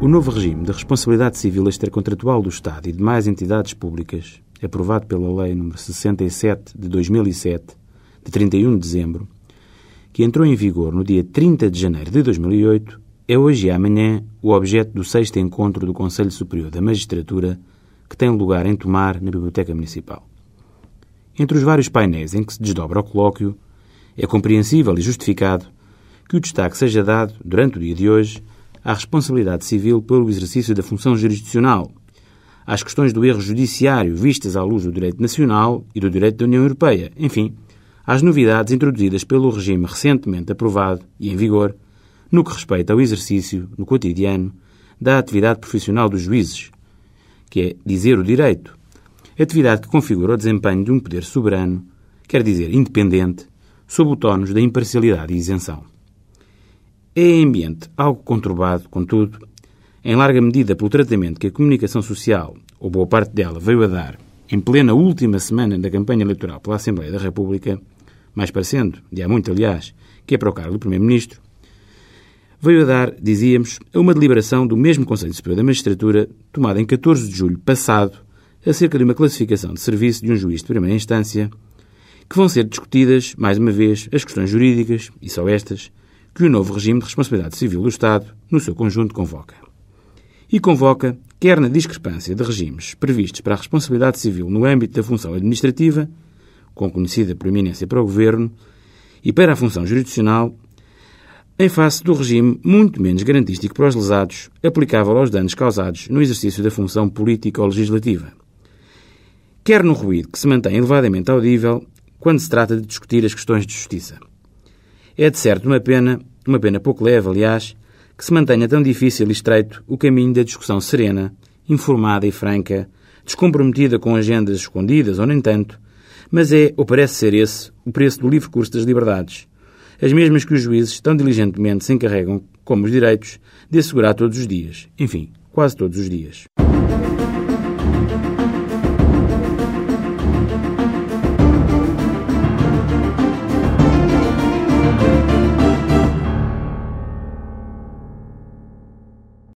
o novo regime de responsabilidade civil extracontratual do Estado e de mais entidades públicas, aprovado pela Lei nº 67 de 2007, de 31 de dezembro, que entrou em vigor no dia 30 de janeiro de 2008, é hoje e amanhã o objeto do sexto encontro do Conselho Superior da Magistratura, que tem lugar em Tomar, na Biblioteca Municipal. Entre os vários painéis em que se desdobra o colóquio, é compreensível e justificado que o destaque seja dado, durante o dia de hoje, à responsabilidade civil pelo exercício da função jurisdicional, às questões do erro judiciário vistas à luz do direito nacional e do direito da União Europeia, enfim, às novidades introduzidas pelo regime recentemente aprovado e em vigor no que respeita ao exercício, no cotidiano, da atividade profissional dos juízes, que é dizer o direito, atividade que configura o desempenho de um poder soberano, quer dizer independente, sob o tónus da imparcialidade e isenção. É ambiente algo conturbado, contudo, em larga medida pelo tratamento que a comunicação social, ou boa parte dela, veio a dar em plena última semana da campanha eleitoral pela Assembleia da República, mais parecendo, de há muito aliás, que é para o cargo do Primeiro-Ministro, veio a dar, dizíamos, a uma deliberação do mesmo Conselho Superior da Magistratura, tomada em 14 de julho passado, acerca de uma classificação de serviço de um juiz de primeira instância, que vão ser discutidas, mais uma vez, as questões jurídicas, e só estas, que o novo regime de responsabilidade civil do Estado, no seu conjunto, convoca. E convoca, quer na discrepância de regimes previstos para a responsabilidade civil no âmbito da função administrativa, com conhecida proeminência para o Governo, e para a função jurisdicional, em face do regime muito menos garantístico para os lesados, aplicável aos danos causados no exercício da função política ou legislativa. Quer no ruído que se mantém elevadamente audível quando se trata de discutir as questões de justiça. É de certo uma pena, uma pena pouco leve, aliás, que se mantenha tão difícil e estreito o caminho da discussão serena, informada e franca, descomprometida com agendas escondidas ou nem tanto, mas é, ou parece ser esse, o preço do livre curso das liberdades, as mesmas que os juízes tão diligentemente se encarregam, como os direitos, de assegurar todos os dias. Enfim, quase todos os dias.